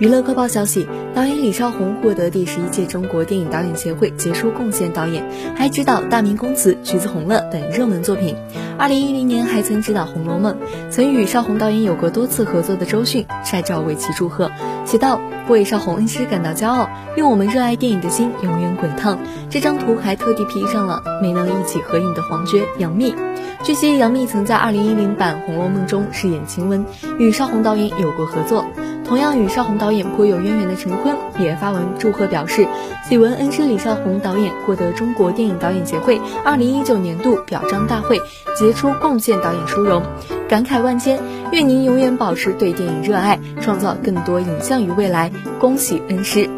娱乐快报消息，导演李少红获得第十一届中国电影导演协会杰出贡献导演，还执导《大明宫词》《橘子红了》等热门作品。二零一零年还曾执导《红楼梦》，曾与少红导演有过多次合作的周迅晒照为其祝贺，写道：“为少红恩师感到骄傲，愿我们热爱电影的心永远滚烫。”这张图还特地 P 上了没能一起合影的黄觉、杨幂。据悉，杨幂曾在二零一零版《红楼梦》中饰演晴雯，与少红导演有过合作。同样与邵红导演颇有渊源的陈坤也发文祝贺，表示喜闻恩师李少红导演获得中国电影导演协会二零一九年度表彰大会杰出贡献导演殊荣，感慨万千，愿您永远保持对电影热爱，创造更多影像与未来，恭喜恩师。